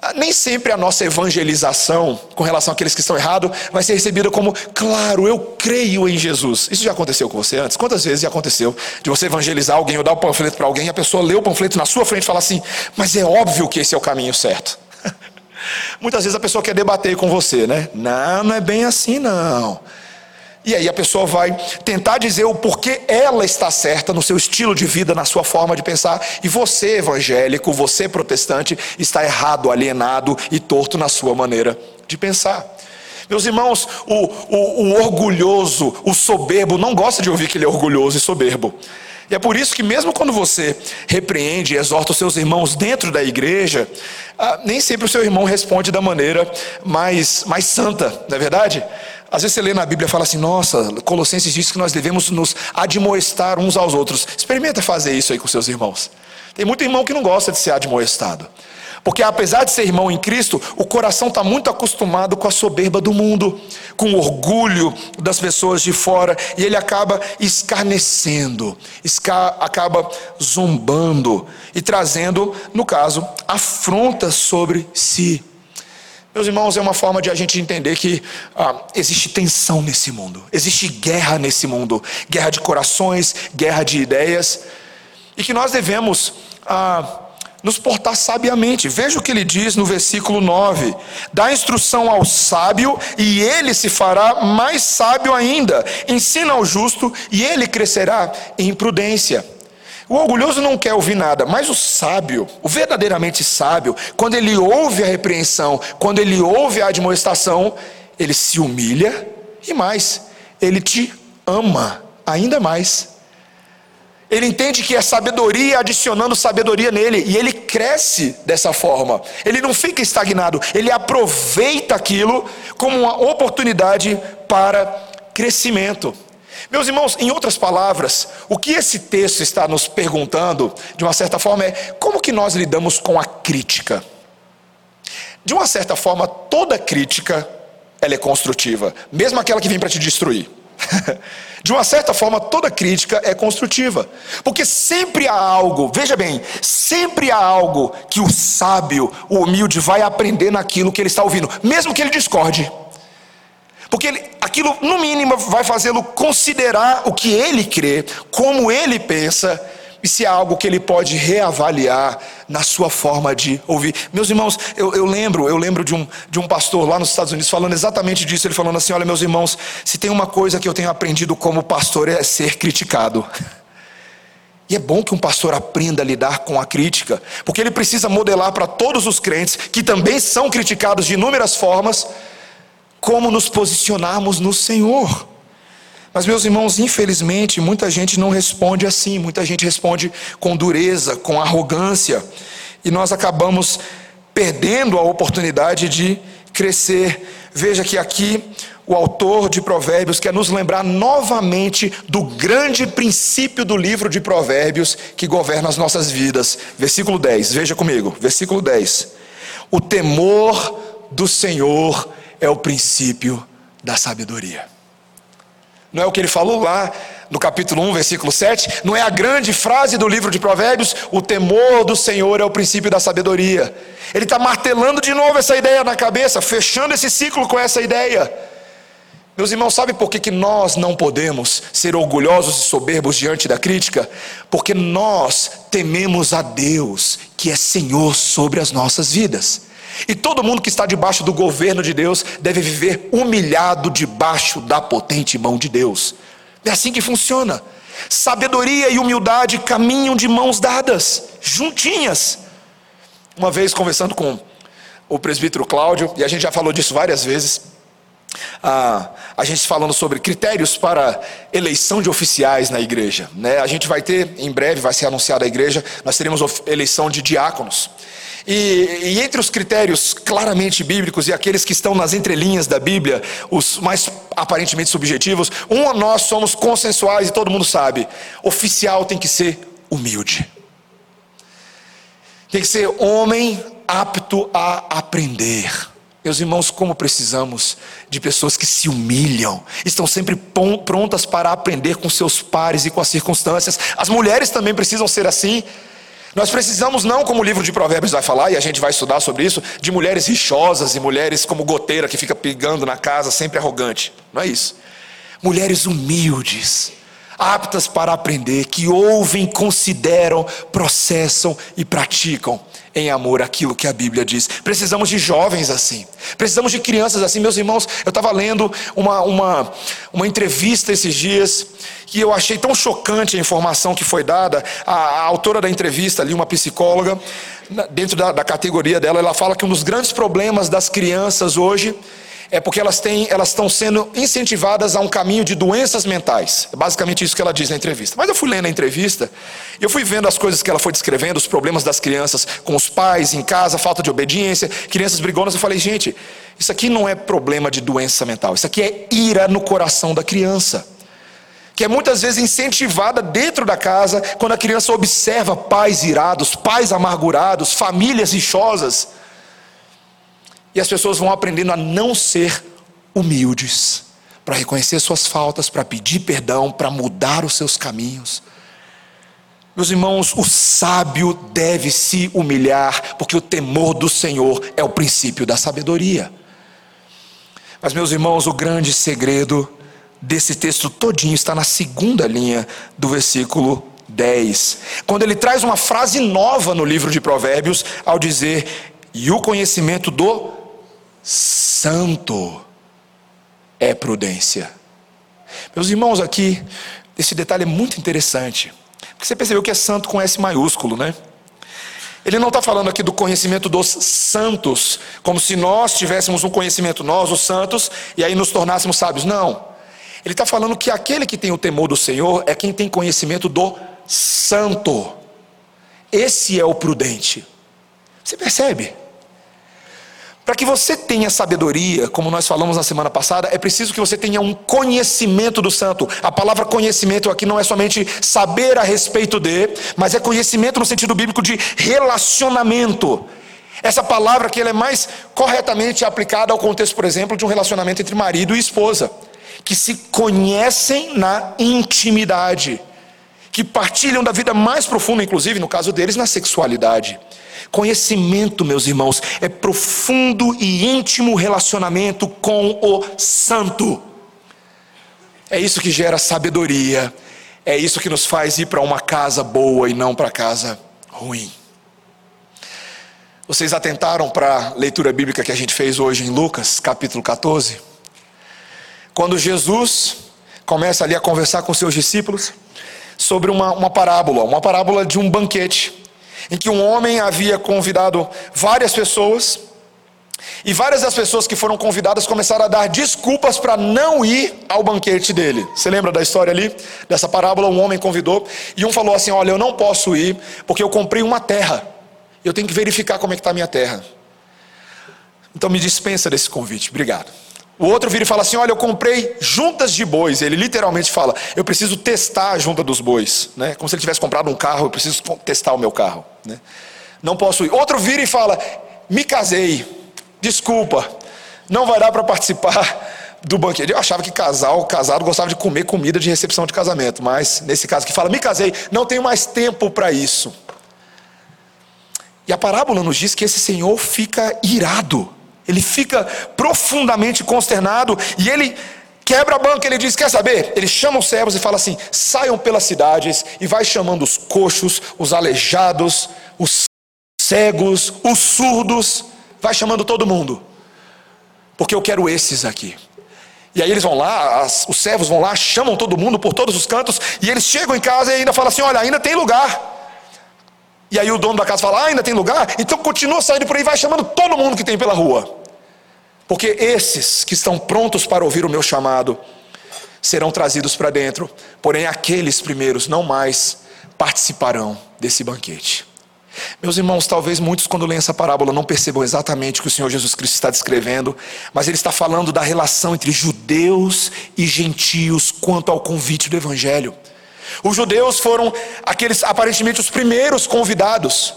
Ah, nem sempre a nossa evangelização com relação àqueles que estão errados vai ser recebida como, claro, eu creio em Jesus. Isso já aconteceu com você antes? Quantas vezes já aconteceu de você evangelizar alguém ou dar o um panfleto para alguém e a pessoa lê o panfleto na sua frente e fala assim, mas é óbvio que esse é o caminho certo. Muitas vezes a pessoa quer debater com você, né? Não, não é bem assim não. E aí a pessoa vai tentar dizer o porquê ela está certa no seu estilo de vida, na sua forma de pensar, e você, evangélico, você, protestante, está errado, alienado e torto na sua maneira de pensar. Meus irmãos, o, o, o orgulhoso, o soberbo, não gosta de ouvir que ele é orgulhoso e soberbo. E é por isso que, mesmo quando você repreende e exorta os seus irmãos dentro da igreja, ah, nem sempre o seu irmão responde da maneira mais, mais santa, não é verdade? Às vezes você lê na Bíblia e fala assim: nossa, Colossenses diz que nós devemos nos admoestar uns aos outros. Experimenta fazer isso aí com seus irmãos. Tem muito irmão que não gosta de ser admoestado. Porque apesar de ser irmão em Cristo, o coração está muito acostumado com a soberba do mundo, com o orgulho das pessoas de fora, e ele acaba escarnecendo, esca acaba zombando e trazendo, no caso, afrontas sobre si. Meus irmãos, é uma forma de a gente entender que ah, existe tensão nesse mundo, existe guerra nesse mundo, guerra de corações, guerra de ideias, e que nós devemos. Ah, nos portar sabiamente. Veja o que ele diz no versículo 9: dá instrução ao sábio, e ele se fará mais sábio ainda. Ensina ao justo, e ele crescerá em prudência. O orgulhoso não quer ouvir nada, mas o sábio, o verdadeiramente sábio, quando ele ouve a repreensão, quando ele ouve a admoestação, ele se humilha e mais, ele te ama ainda mais. Ele entende que é sabedoria adicionando sabedoria nele, e ele cresce dessa forma. Ele não fica estagnado, ele aproveita aquilo como uma oportunidade para crescimento. Meus irmãos, em outras palavras, o que esse texto está nos perguntando, de uma certa forma, é como que nós lidamos com a crítica? De uma certa forma, toda crítica ela é construtiva, mesmo aquela que vem para te destruir. De uma certa forma, toda crítica é construtiva, porque sempre há algo, veja bem, sempre há algo que o sábio, o humilde, vai aprender naquilo que ele está ouvindo, mesmo que ele discorde. Porque ele, aquilo, no mínimo, vai fazê-lo considerar o que ele crê, como ele pensa, e se há algo que ele pode reavaliar na sua forma de ouvir. Meus irmãos, eu, eu, lembro, eu lembro de um, de um pastor lá nos Estados Unidos falando exatamente disso. Ele falando assim: olha, meus irmãos, se tem uma coisa que eu tenho aprendido como pastor é ser criticado. E é bom que um pastor aprenda a lidar com a crítica, porque ele precisa modelar para todos os crentes, que também são criticados de inúmeras formas, como nos posicionarmos no Senhor. Mas, meus irmãos, infelizmente, muita gente não responde assim, muita gente responde com dureza, com arrogância, e nós acabamos perdendo a oportunidade de crescer. Veja que aqui o autor de Provérbios quer nos lembrar novamente do grande princípio do livro de Provérbios que governa as nossas vidas. Versículo 10, veja comigo, versículo 10. O temor do Senhor é o princípio da sabedoria. Não é o que ele falou lá no capítulo 1, versículo 7? Não é a grande frase do livro de Provérbios? O temor do Senhor é o princípio da sabedoria. Ele está martelando de novo essa ideia na cabeça, fechando esse ciclo com essa ideia. Meus irmãos, sabe por que, que nós não podemos ser orgulhosos e soberbos diante da crítica? Porque nós tememos a Deus, que é Senhor sobre as nossas vidas. E todo mundo que está debaixo do governo de Deus deve viver humilhado debaixo da potente mão de Deus. É assim que funciona. Sabedoria e humildade caminham de mãos dadas, juntinhas. Uma vez conversando com o presbítero Cláudio, e a gente já falou disso várias vezes, a, a gente falando sobre critérios para eleição de oficiais na igreja. Né? A gente vai ter, em breve, vai ser anunciada a igreja, nós teremos eleição de diáconos. E, e, entre os critérios claramente bíblicos e aqueles que estão nas entrelinhas da Bíblia, os mais aparentemente subjetivos, um nós somos consensuais e todo mundo sabe: oficial tem que ser humilde, tem que ser homem apto a aprender. Meus irmãos, como precisamos de pessoas que se humilham, estão sempre prontas para aprender com seus pares e com as circunstâncias. As mulheres também precisam ser assim. Nós precisamos, não como o livro de Provérbios vai falar, e a gente vai estudar sobre isso, de mulheres rixosas e mulheres como goteira que fica pegando na casa, sempre arrogante. Não é isso. Mulheres humildes, aptas para aprender, que ouvem, consideram, processam e praticam em amor aquilo que a Bíblia diz. Precisamos de jovens assim, precisamos de crianças assim. Meus irmãos, eu estava lendo uma, uma, uma entrevista esses dias que eu achei tão chocante a informação que foi dada. A, a autora da entrevista ali, uma psicóloga, dentro da, da categoria dela, ela fala que um dos grandes problemas das crianças hoje é porque elas, têm, elas estão sendo incentivadas a um caminho de doenças mentais. É basicamente isso que ela diz na entrevista. Mas eu fui lendo a entrevista eu fui vendo as coisas que ela foi descrevendo, os problemas das crianças com os pais, em casa, falta de obediência, crianças brigonas. Eu falei, gente, isso aqui não é problema de doença mental, isso aqui é ira no coração da criança. Que é muitas vezes incentivada dentro da casa, quando a criança observa pais irados, pais amargurados, famílias rixosas. E as pessoas vão aprendendo a não ser humildes, para reconhecer suas faltas, para pedir perdão, para mudar os seus caminhos. Meus irmãos, o sábio deve se humilhar, porque o temor do Senhor é o princípio da sabedoria. Mas, meus irmãos, o grande segredo desse texto todinho está na segunda linha do versículo 10. Quando ele traz uma frase nova no livro de Provérbios, ao dizer: "E o conhecimento do santo é prudência. Meus irmãos, aqui, esse detalhe é muito interessante. Porque você percebeu que é santo com S maiúsculo, né? Ele não está falando aqui do conhecimento dos santos, como se nós tivéssemos um conhecimento, nós, os santos, e aí nos tornássemos sábios. Não. Ele está falando que aquele que tem o temor do Senhor é quem tem conhecimento do santo. Esse é o prudente. Você percebe? Para que você tenha sabedoria, como nós falamos na semana passada, é preciso que você tenha um conhecimento do santo. A palavra conhecimento aqui não é somente saber a respeito de, mas é conhecimento no sentido bíblico de relacionamento. Essa palavra aqui ela é mais corretamente aplicada ao contexto, por exemplo, de um relacionamento entre marido e esposa, que se conhecem na intimidade, que partilham da vida mais profunda, inclusive no caso deles, na sexualidade. Conhecimento, meus irmãos, é profundo e íntimo relacionamento com o Santo. É isso que gera sabedoria. É isso que nos faz ir para uma casa boa e não para casa ruim. Vocês atentaram para a leitura bíblica que a gente fez hoje em Lucas, capítulo 14? Quando Jesus começa ali a conversar com seus discípulos sobre uma, uma parábola, uma parábola de um banquete em que um homem havia convidado várias pessoas, e várias das pessoas que foram convidadas começaram a dar desculpas para não ir ao banquete dele. Você lembra da história ali? Dessa parábola, um homem convidou, e um falou assim: Olha, eu não posso ir, porque eu comprei uma terra, eu tenho que verificar como é que está a minha terra. Então me dispensa desse convite, obrigado. O outro vira e fala assim: Olha, eu comprei juntas de bois. Ele literalmente fala: Eu preciso testar a junta dos bois. Né? Como se ele tivesse comprado um carro, eu preciso testar o meu carro. Né? Não posso ir. Outro vira e fala: Me casei. Desculpa, não vai dar para participar do banquete. Eu achava que casal, casado, gostava de comer comida de recepção de casamento. Mas nesse caso que fala: Me casei, não tenho mais tempo para isso. E a parábola nos diz que esse senhor fica irado ele fica profundamente consternado e ele quebra a banca, ele diz: Quer saber? Ele chama os servos e fala assim: saiam pelas cidades e vai chamando os coxos, os aleijados, os cegos, os surdos, vai chamando todo mundo, porque eu quero esses aqui. E aí eles vão lá, as, os servos vão lá, chamam todo mundo por todos os cantos, e eles chegam em casa e ainda falam assim: Olha, ainda tem lugar. E aí o dono da casa fala: ah, ainda tem lugar? Então continua saindo por aí, vai chamando todo mundo que tem pela rua. Porque esses que estão prontos para ouvir o meu chamado serão trazidos para dentro, porém aqueles primeiros não mais participarão desse banquete. Meus irmãos, talvez muitos, quando leem essa parábola, não percebam exatamente o que o Senhor Jesus Cristo está descrevendo, mas ele está falando da relação entre judeus e gentios quanto ao convite do Evangelho. Os judeus foram aqueles aparentemente os primeiros convidados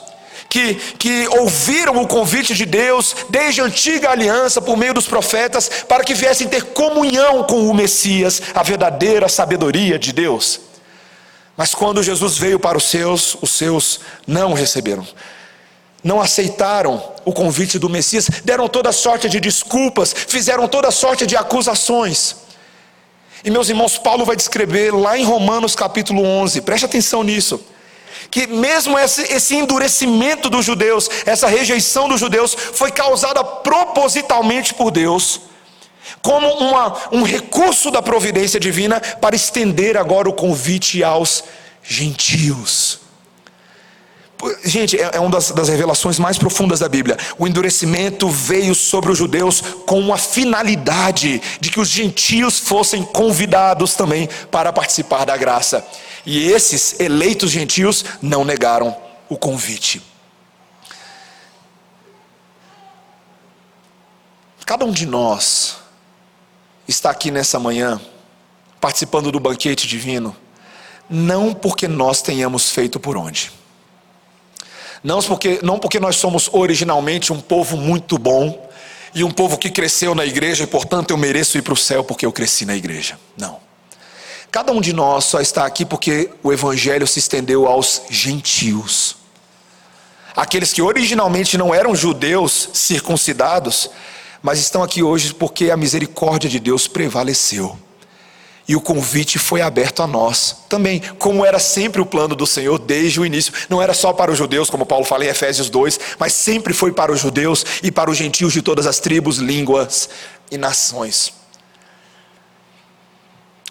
que, que ouviram o convite de Deus desde a antiga aliança, por meio dos profetas, para que viessem ter comunhão com o Messias, a verdadeira sabedoria de Deus. Mas quando Jesus veio para os seus, os seus não receberam não aceitaram o convite do Messias, deram toda sorte de desculpas, fizeram toda sorte de acusações. E meus irmãos, Paulo vai descrever lá em Romanos capítulo 11, preste atenção nisso, que mesmo esse, esse endurecimento dos judeus, essa rejeição dos judeus, foi causada propositalmente por Deus, como uma, um recurso da providência divina para estender agora o convite aos gentios. Gente, é, é uma das, das, revelações mais profundas da Bíblia. O endurecimento veio sobre os judeus com uma finalidade de que os gentios fossem convidados também para participar da graça. E esses eleitos gentios não negaram o convite. Cada um de nós está aqui nessa manhã, participando do banquete divino, não porque nós tenhamos feito por onde não porque, não porque nós somos originalmente um povo muito bom e um povo que cresceu na igreja e, portanto, eu mereço ir para o céu porque eu cresci na igreja. Não. Cada um de nós só está aqui porque o evangelho se estendeu aos gentios. Aqueles que originalmente não eram judeus circuncidados, mas estão aqui hoje porque a misericórdia de Deus prevaleceu. E o convite foi aberto a nós também, como era sempre o plano do Senhor desde o início. Não era só para os judeus, como Paulo fala em Efésios 2, mas sempre foi para os judeus e para os gentios de todas as tribos, línguas e nações.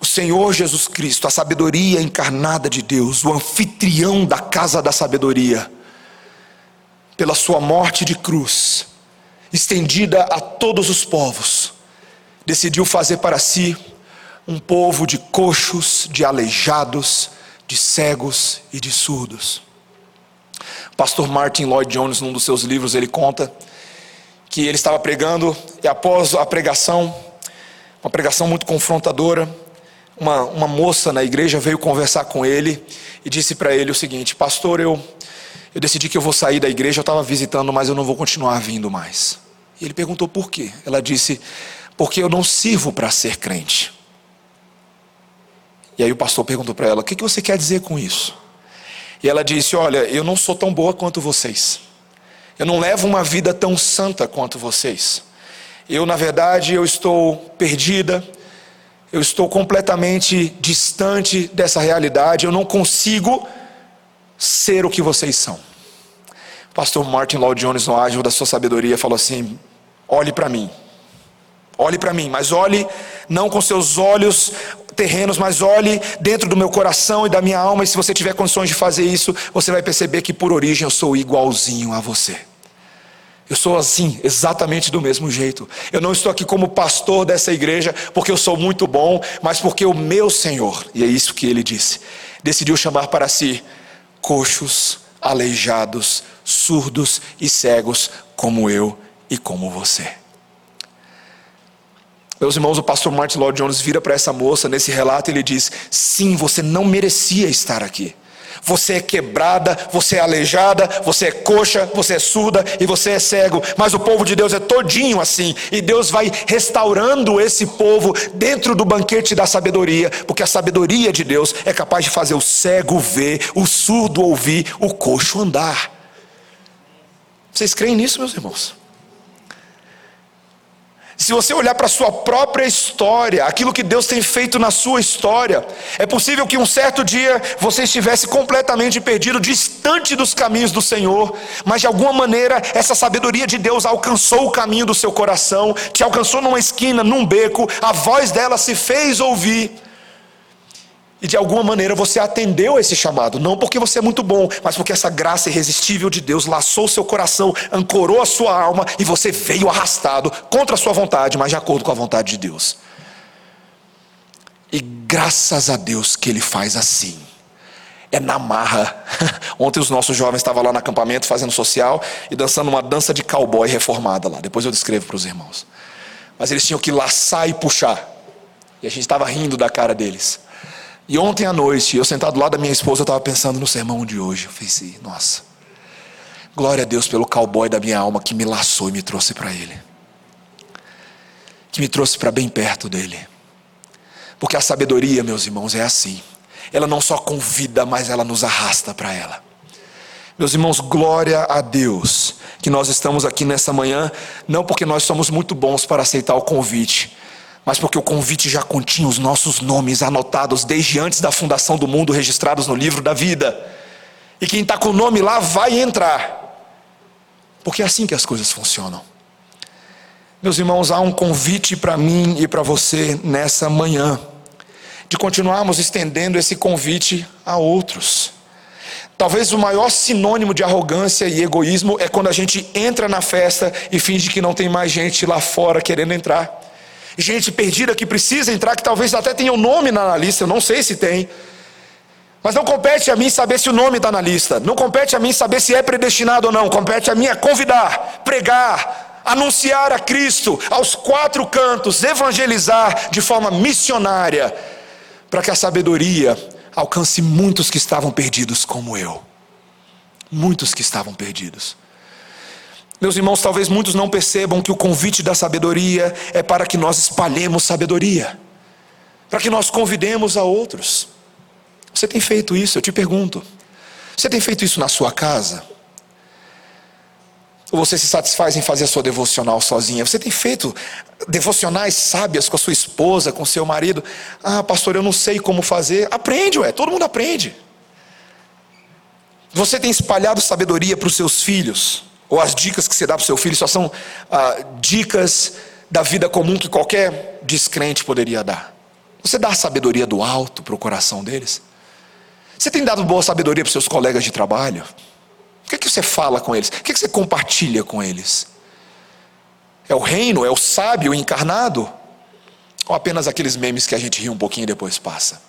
O Senhor Jesus Cristo, a sabedoria encarnada de Deus, o anfitrião da casa da sabedoria, pela sua morte de cruz, estendida a todos os povos, decidiu fazer para si um povo de coxos, de aleijados, de cegos e de surdos. pastor Martin Lloyd Jones, num dos seus livros, ele conta que ele estava pregando e após a pregação, uma pregação muito confrontadora, uma, uma moça na igreja veio conversar com ele e disse para ele o seguinte: Pastor, eu, eu decidi que eu vou sair da igreja, eu estava visitando, mas eu não vou continuar vindo mais. E ele perguntou por quê. Ela disse: Porque eu não sirvo para ser crente. E aí o pastor perguntou para ela: O que, que você quer dizer com isso? E ela disse: Olha, eu não sou tão boa quanto vocês. Eu não levo uma vida tão santa quanto vocês. Eu, na verdade, eu estou perdida. Eu estou completamente distante dessa realidade. Eu não consigo ser o que vocês são. O pastor Martin Lloyd Jones, no ágil da sua sabedoria, falou assim: olhe para mim. Olhe para mim, mas olhe não com seus olhos terrenos, mas olhe dentro do meu coração e da minha alma, e se você tiver condições de fazer isso, você vai perceber que por origem eu sou igualzinho a você. Eu sou assim, exatamente do mesmo jeito. Eu não estou aqui como pastor dessa igreja porque eu sou muito bom, mas porque o meu Senhor, e é isso que ele disse, decidiu chamar para si coxos, aleijados, surdos e cegos, como eu e como você. Meus irmãos, o pastor Martin Lloyd Jones vira para essa moça nesse relato e ele diz: Sim, você não merecia estar aqui. Você é quebrada, você é aleijada, você é coxa, você é surda e você é cego. Mas o povo de Deus é todinho assim. E Deus vai restaurando esse povo dentro do banquete da sabedoria, porque a sabedoria de Deus é capaz de fazer o cego ver, o surdo ouvir, o coxo andar. Vocês creem nisso, meus irmãos? Se você olhar para a sua própria história, aquilo que Deus tem feito na sua história, é possível que um certo dia você estivesse completamente perdido, distante dos caminhos do Senhor, mas de alguma maneira essa sabedoria de Deus alcançou o caminho do seu coração, te alcançou numa esquina, num beco, a voz dela se fez ouvir. E de alguma maneira você atendeu esse chamado, não porque você é muito bom, mas porque essa graça irresistível de Deus laçou seu coração, ancorou a sua alma e você veio arrastado contra a sua vontade, mas de acordo com a vontade de Deus. E graças a Deus que Ele faz assim. É na marra. Ontem os nossos jovens estavam lá no acampamento fazendo social e dançando uma dança de cowboy reformada lá. Depois eu descrevo para os irmãos. Mas eles tinham que laçar e puxar. E a gente estava rindo da cara deles. E ontem à noite, eu sentado lá da minha esposa, eu estava pensando no sermão de hoje. Eu pensei, nossa, Glória a Deus pelo cowboy da minha alma que me laçou e me trouxe para Ele, que me trouxe para bem perto dele. Porque a sabedoria, meus irmãos, é assim. Ela não só convida, mas ela nos arrasta para ela. Meus irmãos, glória a Deus que nós estamos aqui nessa manhã, não porque nós somos muito bons para aceitar o convite, mas porque o convite já continha os nossos nomes anotados desde antes da fundação do mundo, registrados no livro da vida. E quem está com o nome lá vai entrar. Porque é assim que as coisas funcionam. Meus irmãos, há um convite para mim e para você nessa manhã, de continuarmos estendendo esse convite a outros. Talvez o maior sinônimo de arrogância e egoísmo é quando a gente entra na festa e finge que não tem mais gente lá fora querendo entrar. Gente perdida que precisa entrar, que talvez até tenha o um nome na lista, eu não sei se tem. Mas não compete a mim saber se o nome está na lista. Não compete a mim saber se é predestinado ou não. Compete a mim a convidar, pregar, anunciar a Cristo aos quatro cantos, evangelizar de forma missionária, para que a sabedoria alcance muitos que estavam perdidos como eu. Muitos que estavam perdidos. Meus irmãos, talvez muitos não percebam que o convite da sabedoria é para que nós espalhemos sabedoria, para que nós convidemos a outros. Você tem feito isso? Eu te pergunto. Você tem feito isso na sua casa? Ou você se satisfaz em fazer a sua devocional sozinha? Você tem feito devocionais sábias com a sua esposa, com seu marido? Ah, pastor, eu não sei como fazer. Aprende, ué, todo mundo aprende. Você tem espalhado sabedoria para os seus filhos? Ou as dicas que você dá para o seu filho só são ah, dicas da vida comum que qualquer descrente poderia dar? Você dá a sabedoria do alto para o coração deles? Você tem dado boa sabedoria para os seus colegas de trabalho? O que, é que você fala com eles? O que, é que você compartilha com eles? É o reino? É o sábio encarnado? Ou apenas aqueles memes que a gente ri um pouquinho e depois passa?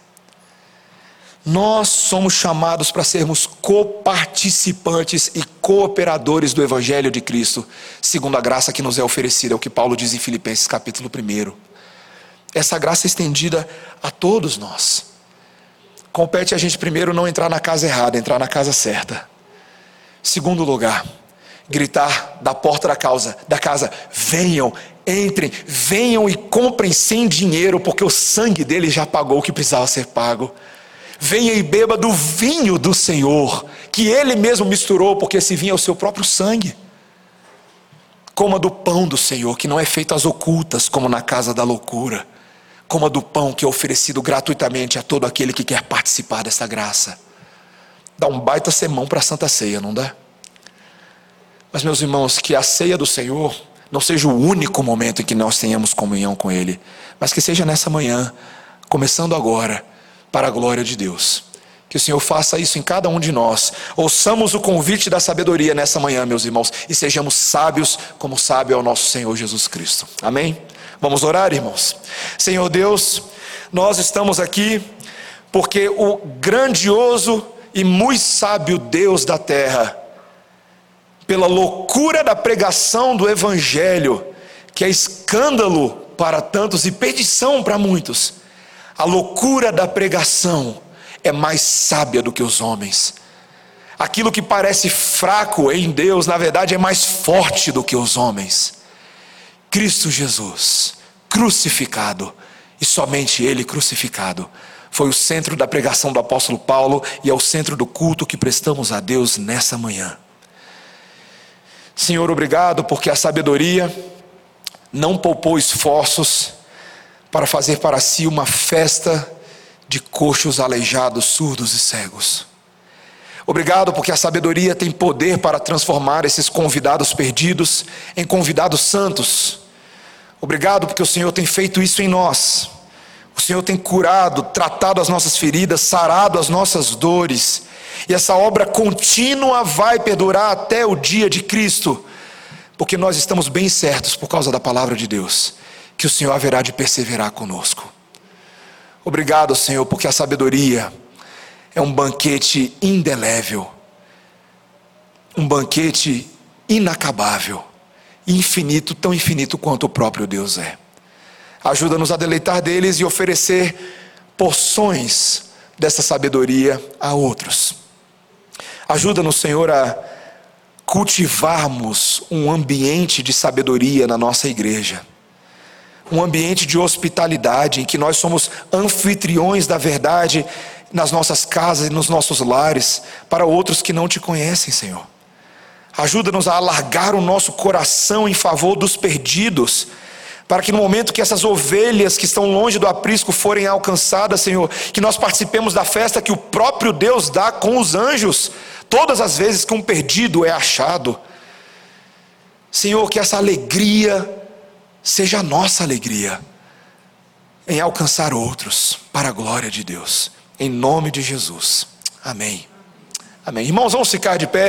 Nós somos chamados para sermos coparticipantes e cooperadores do Evangelho de Cristo, segundo a graça que nos é oferecida, é o que Paulo diz em Filipenses capítulo 1. Essa graça é estendida a todos nós. Compete a gente primeiro não entrar na casa errada, entrar na casa certa. Segundo lugar, gritar da porta da casa, da casa, venham, entrem, venham e comprem sem dinheiro, porque o sangue dele já pagou o que precisava ser pago. Venha e beba do vinho do Senhor, que ele mesmo misturou, porque esse vinho é o seu próprio sangue. Coma do pão do Senhor, que não é feito às ocultas, como na casa da loucura coma do pão que é oferecido gratuitamente a todo aquele que quer participar dessa graça. Dá um baita sermão para a Santa Ceia, não dá? Mas, meus irmãos, que a ceia do Senhor não seja o único momento em que nós tenhamos comunhão com Ele, mas que seja nessa manhã, começando agora, para a glória de Deus. Que o Senhor faça isso em cada um de nós. Ouçamos o convite da sabedoria nessa manhã, meus irmãos, e sejamos sábios como sábio é o nosso Senhor Jesus Cristo. Amém? Vamos orar, irmãos? Senhor Deus, nós estamos aqui porque o grandioso e muito sábio Deus da terra, pela loucura da pregação do Evangelho, que é escândalo para tantos e perdição para muitos, a loucura da pregação é mais sábia do que os homens. Aquilo que parece fraco em Deus, na verdade, é mais forte do que os homens. Cristo Jesus, crucificado, e somente Ele crucificado, foi o centro da pregação do apóstolo Paulo e é o centro do culto que prestamos a Deus nessa manhã. Senhor, obrigado porque a sabedoria não poupou esforços para fazer para si uma festa de coxos aleijados, surdos e cegos. Obrigado porque a sabedoria tem poder para transformar esses convidados perdidos em convidados santos Obrigado porque o Senhor tem feito isso em nós. O Senhor tem curado, tratado as nossas feridas, sarado as nossas dores. E essa obra contínua vai perdurar até o dia de Cristo, porque nós estamos bem certos, por causa da palavra de Deus, que o Senhor haverá de perseverar conosco. Obrigado, Senhor, porque a sabedoria é um banquete indelével, um banquete inacabável infinito, tão infinito quanto o próprio Deus é. Ajuda-nos a deleitar deles e oferecer porções dessa sabedoria a outros. Ajuda-nos, Senhor, a cultivarmos um ambiente de sabedoria na nossa igreja. Um ambiente de hospitalidade em que nós somos anfitriões da verdade nas nossas casas e nos nossos lares para outros que não te conhecem, Senhor. Ajuda-nos a alargar o nosso coração em favor dos perdidos, para que no momento que essas ovelhas que estão longe do aprisco forem alcançadas, Senhor, que nós participemos da festa que o próprio Deus dá com os anjos, todas as vezes que um perdido é achado. Senhor, que essa alegria seja a nossa alegria em alcançar outros para a glória de Deus, em nome de Jesus. Amém. Amém. Irmãos, vamos ficar de pé.